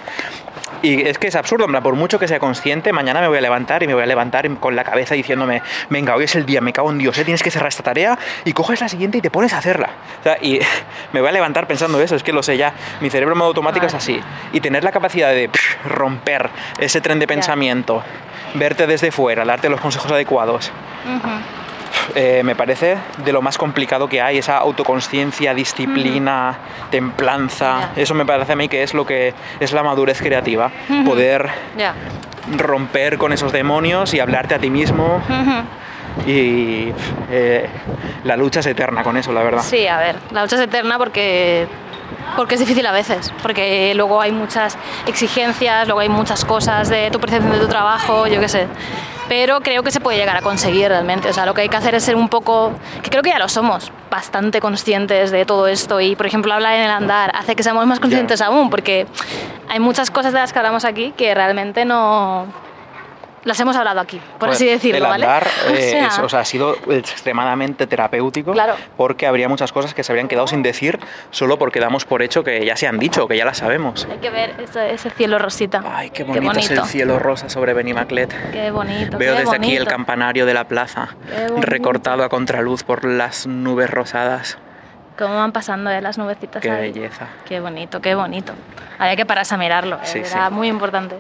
Y es que es absurdo, por mucho que sea consciente, mañana me voy a levantar y me voy a levantar con la cabeza diciéndome, venga, hoy es el día, me cago en Dios, ¿eh? tienes que cerrar esta tarea y coges la siguiente y te pones a hacerla. y me voy a levantar pensando eso, es que lo sé ya, mi cerebro en modo automático es así. Y tener la capacidad de romper ese tren de pensamiento, verte desde fuera, darte los consejos adecuados. Eh, me parece de lo más complicado que hay, esa autoconsciencia, disciplina, templanza. Eso me parece a mí que es lo que es la madurez creativa. Poder romper con esos demonios y hablarte a ti mismo. Y eh, la lucha es eterna con eso, la verdad. Sí, a ver, la lucha es eterna porque porque es difícil a veces, porque luego hay muchas exigencias, luego hay muchas cosas de tu percepción de tu trabajo, yo qué sé pero creo que se puede llegar a conseguir realmente. O sea, lo que hay que hacer es ser un poco, que creo que ya lo somos, bastante conscientes de todo esto y, por ejemplo, hablar en el andar hace que seamos más conscientes aún, porque hay muchas cosas de las que hablamos aquí que realmente no las hemos hablado aquí, por así decirlo, el ¿vale? Andar, eh, o, sea, ha sido extremadamente terapéutico claro. porque habría muchas cosas que se habrían quedado sin decir solo porque damos por hecho que ya se han dicho, que ya las sabemos. Hay que ver ese, cielo rosita. Ay, qué bonito, es el cielo rosa sobre Benimaclet. Qué bonito. Veo desde aquí el campanario de la plaza, recortado a contraluz por las nubes rosadas. Cómo van pasando eh, las nubecitas. Qué belleza. Qué bonito, qué bonito. Había que pararse a mirarlo, eh, era muy importante.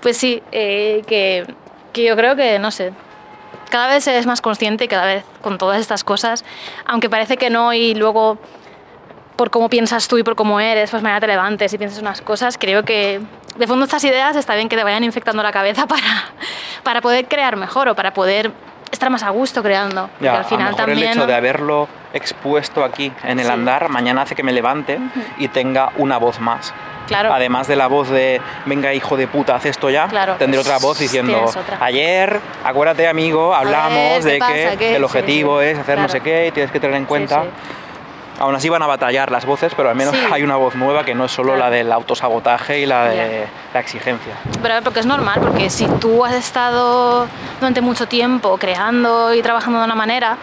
Pues sí, eh, que, que yo creo que, no sé, cada vez es más consciente y cada vez con todas estas cosas, aunque parece que no y luego por cómo piensas tú y por cómo eres, pues mañana te levantes y piensas unas cosas, creo que de fondo estas ideas está bien que te vayan infectando la cabeza para, para poder crear mejor o para poder estar más a gusto creando. Ya, al final también... el hecho de haberlo expuesto aquí en el andar, mañana hace que me levante y tenga una voz más. Claro. Además de la voz de venga hijo de puta, haz esto ya, tendré otra voz diciendo ayer, acuérdate amigo, hablamos de que el objetivo es hacer no sé qué y tienes que tener en cuenta Aún así van a batallar las voces, pero al menos hay una voz nueva que no es solo la del autosabotaje y la de la exigencia. Pero porque es normal, porque si tú has estado durante mucho tiempo creando y trabajando de una manera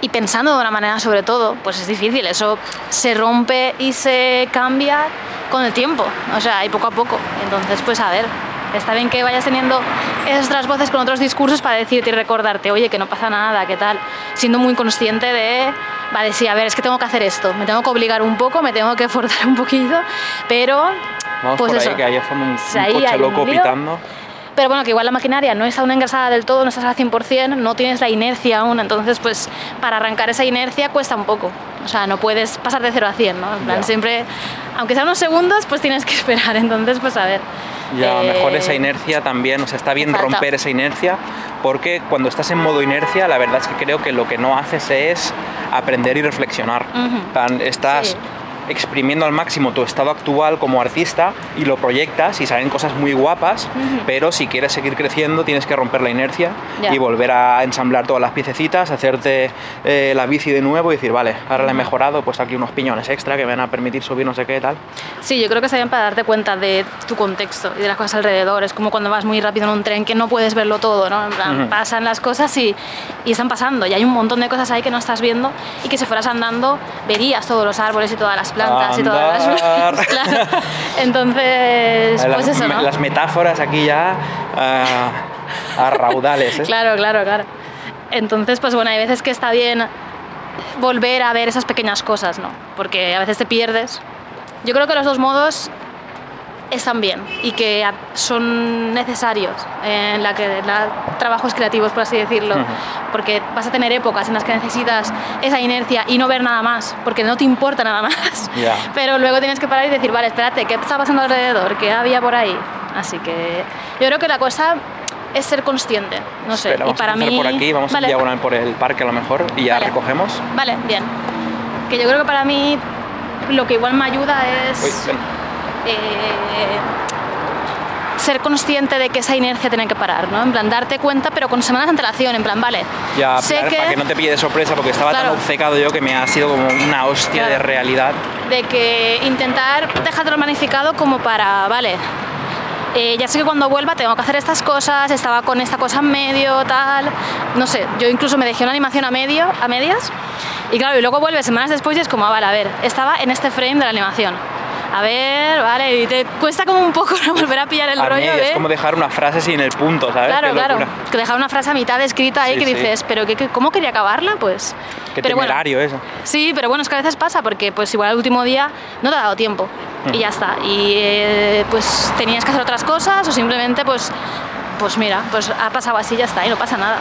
y pensando de una manera sobre todo, pues es difícil. Eso se rompe y se cambia con el tiempo, o sea, y poco a poco. Entonces, pues a ver, está bien que vayas teniendo esas otras voces con otros discursos para decirte y recordarte, oye, que no pasa nada, qué tal, siendo muy consciente de vale, sí, a ver, es que tengo que hacer esto, me tengo que obligar un poco, me tengo que forzar un poquito, pero... Vamos pues por eso. ahí, que hay un, un coche loco pitando. Pero bueno, que igual la maquinaria no está aún engrasada del todo, no estás al 100%, no tienes la inercia aún, entonces pues para arrancar esa inercia cuesta un poco. O sea, no puedes pasar de 0 a 100, ¿no? En plan, siempre, aunque sean unos segundos, pues tienes que esperar, entonces pues a ver. Ya, mejor esa eh, inercia también, o sea, está bien romper esa inercia, porque cuando estás en modo inercia, la verdad es que creo que lo que no haces es aprender y reflexionar. Estás exprimiendo al máximo tu estado actual como artista y lo proyectas y salen cosas muy guapas, pero si quieres seguir creciendo tienes que romper la inercia y volver a ensamblar todas las piececitas, hacerte eh, la bici de nuevo y decir, vale, ahora le he mejorado, pues aquí unos piñones extra que me van a permitir subir no sé qué tal. Sí, yo creo que está bien para darte cuenta de tu contexto y de las cosas alrededor. Es como cuando vas muy rápido en un tren que no puedes verlo todo, ¿no? En plan, pasan las cosas y, y están pasando y hay un montón de cosas ahí que no estás viendo y que si fueras andando verías todos los árboles y todas las plantas y todas las claro. Entonces, pues eso, ¿no? Las metáforas aquí ya a raudales. ¿eh? Claro, claro, claro. Entonces, pues bueno, hay veces que está bien volver a ver esas pequeñas cosas, ¿no? Porque a veces te pierdes. Yo creo que los dos modos están bien y que son necesarios en la que la- trabajos creativos, por así decirlo, porque vas a tener épocas en las que necesitas esa inercia y no ver nada más, porque no te importa nada más. Pero luego tienes que parar y decir, vale, espérate, ¿qué está pasando alrededor? ¿Qué había por ahí? Así que yo creo que la cosa es ser consciente, no sé. Espera, y vamos para a mí por aquí, vamos Vale. a diagonal por el parque a lo mejor y ya Vale. recogemos. Vale, bien. Que yo creo que para mí lo que igual me ayuda es Uy. Eh, ser consciente de que esa inercia tiene que parar, ¿no? En plan, darte cuenta, pero con semanas de antelación, en plan, vale, Ya, sé para, que, para que no te pille de sorpresa porque estaba Claro. tan obcecado yo que me ha sido como una hostia Claro. de realidad. de que intentar dejártelo planificado como para, vale, eh, ya sé que cuando vuelva tengo que hacer estas cosas, estaba con esta cosa en medio, tal, no sé, yo incluso me dejé una animación a medio, a medias, y claro, y luego vuelves semanas después y es como, ah, vale, a ver, estaba en este frame de la animación. A ver, vale, y te cuesta como un poco volver a pillar el a mí rollo es como dejar una frase sin el punto, ¿sabes? Claro, claro. Que dejar una frase a mitad escrita ahí Sí, que sí. dices, pero ¿qué, qué- ¿cómo quería acabarla? Pues... Qué pero bueno, temerario eso. Sí, pero bueno, es que a veces pasa porque pues igual el último día no te ha dado tiempo y ya está. Y eh, pues tenías que hacer otras cosas o simplemente pues, pues mira, pues ha pasado así y ya está y no pasa nada.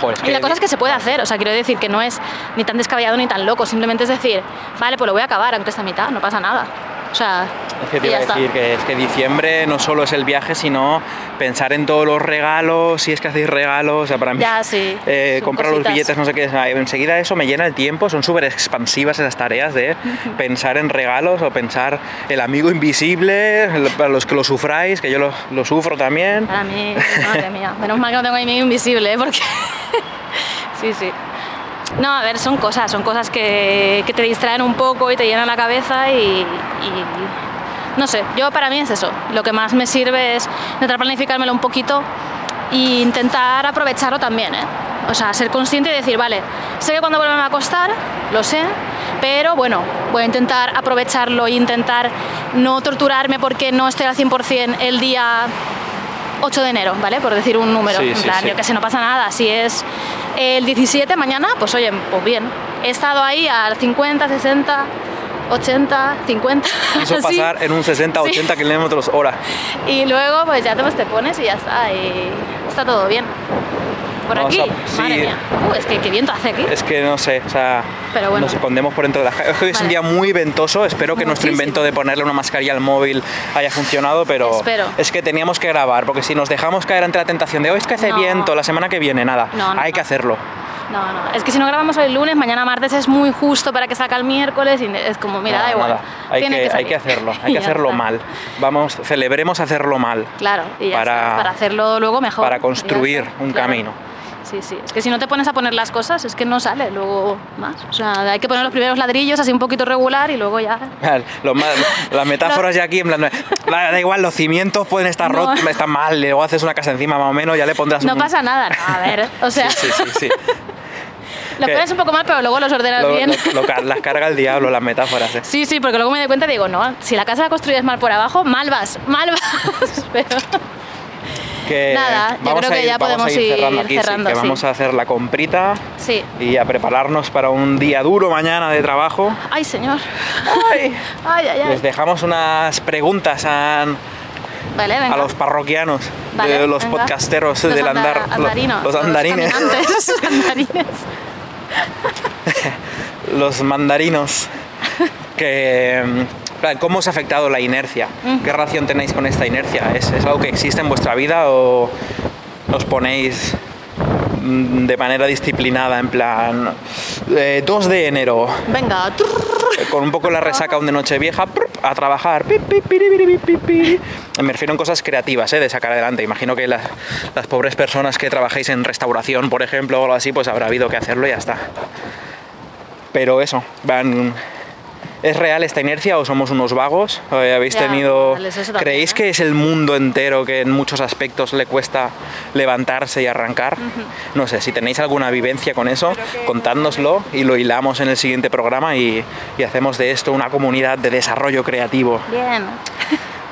Joder, Y la cosa es que se puede hacer, o sea, quiero decir que no es ni tan descabellado ni tan loco, simplemente es decir, vale, pues lo voy a acabar aunque esta mitad, no pasa nada. O sea, Es que te iba a está. decir que es que diciembre no solo es el viaje, sino pensar en todos los regalos, si es que hacéis regalos, o sea, para mí Ya, sí, eh, comprar los billetes, no sé qué, enseguida eso me llena el tiempo, son súper expansivas esas tareas de pensar en regalos o pensar el amigo invisible, el- para los que lo sufráis, que yo lo, lo sufro también. Para mí, madre mía, menos mal que no tengo medio invisible, ¿eh? porque... sí, sí. No, a ver, son cosas, son cosas que, te distraen un poco y te llenan la cabeza y, No sé, yo para mí es eso. Lo que más me sirve es intentar planificármelo un poquito e intentar aprovecharlo también, ¿eh? O sea, ser consciente y decir, vale, sé que cuando vuelva a costar, lo sé, pero bueno, voy a intentar aprovecharlo e intentar no torturarme porque no estoy al 100% el día 8 de enero, ¿vale? Por decir un número. Sí, en sí, plan, sí. yo que sé, no pasa nada. Si es el 17 mañana, pues oye, pues bien. He estado ahí al 50, 60, 80, 50. Eso pasar en un 60-80 kilómetros hora. Y luego pues ya te, pues, te pones y ya está. Y está todo bien. Por aquí, madre mía. Uh, es que qué viento hace aquí. Es que no sé, o sea, Pero bueno. nos escondemos por dentro de las ca- Es que hoy es un día muy ventoso, espero que nuestro invento de ponerle una mascarilla al móvil haya funcionado, pero Espero. es que teníamos que grabar, porque si nos dejamos caer ante la tentación de hoy es que hace No. viento, la semana que viene, nada, No, no, hay que hacerlo. No, no. Es que si no grabamos hoy lunes, mañana martes es muy justo para que salga el miércoles y es como, mira, Nada, da igual. nada. Hay, Tiene que, hay que hacerlo, hay que hacerlo está. mal. Vamos, celebremos hacerlo mal Claro, y ya Para- está, para hacerlo luego mejor. para construir un claro. camino. Sí, sí. Es que si no te pones a poner las cosas, es que no sale luego más. O sea, hay que poner los primeros ladrillos así un poquito regular y luego ya. Más- las metáforas ya aquí, en plan, da, igual, los cimientos pueden estar No. rotos, están mal, luego haces una casa encima más o menos, ya le pondrás No un... pasa nada, no, a ver. O sea, Sí, sí, sí. sí. lo que- pones un poco mal, pero luego los ordenas Lo- bien. lo- lo car- las carga el diablo, las metáforas. ¿eh? Sí, sí, porque luego me doy cuenta y digo, no, si la casa la construyes mal por abajo, mal vas, mal vas. Pero Que Nada, yo vamos creo a que ir- ya podemos ir cerrando ir aquí, sí, que sí. vamos a hacer la comprita sí. y a prepararnos para un día duro mañana de trabajo. Ay, señor. Ay. Ay, ay, ay. Les dejamos unas preguntas a, Vale, venga. a los parroquianos, Vale, de los venga. podcastteros Los del anda- andar, lo- andarinos, los andarines, caminantes, los andarines. los mandarinos. Que, ¿Cómo os ha afectado la inercia? ¿Qué relación tenéis con esta inercia? ¿Es, es algo que existe en vuestra vida o os ponéis mm, de manera disciplinada en plan eh, 2 de enero Venga. eh, con un poco la resaca aún de Nochevieja a trabajar me refiero en cosas creativas ¿eh? de sacar adelante imagino que las, las pobres personas que trabajáis en restauración por ejemplo o algo así pues habrá habido que hacerlo y ya está pero eso van ¿Es real esta inercia o somos unos vagos? Eh, ¿Habéis Ya, tenido... vale, eso también, ¿Creéis ¿eh? que es el mundo entero que en muchos aspectos le cuesta levantarse y arrancar? No sé, si tenéis alguna vivencia con eso, contádnoslo y lo hilamos en el siguiente programa y, y hacemos de esto una comunidad de desarrollo creativo. Bien.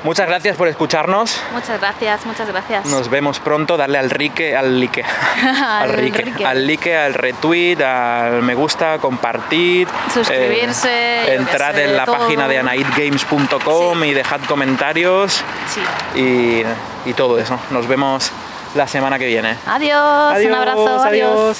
Muchas gracias por escucharnos. Muchas gracias, muchas gracias. Nos vemos pronto. Darle al like, al like, Al like, like. al like, al retweet, al me gusta, compartid. Suscribirse, eh, yo qué entrad sé, en la todo. página de anaidgames.com y dejad comentarios Sí. y, y todo eso. Nos vemos la semana que viene. Adiós, un abrazo, adiós.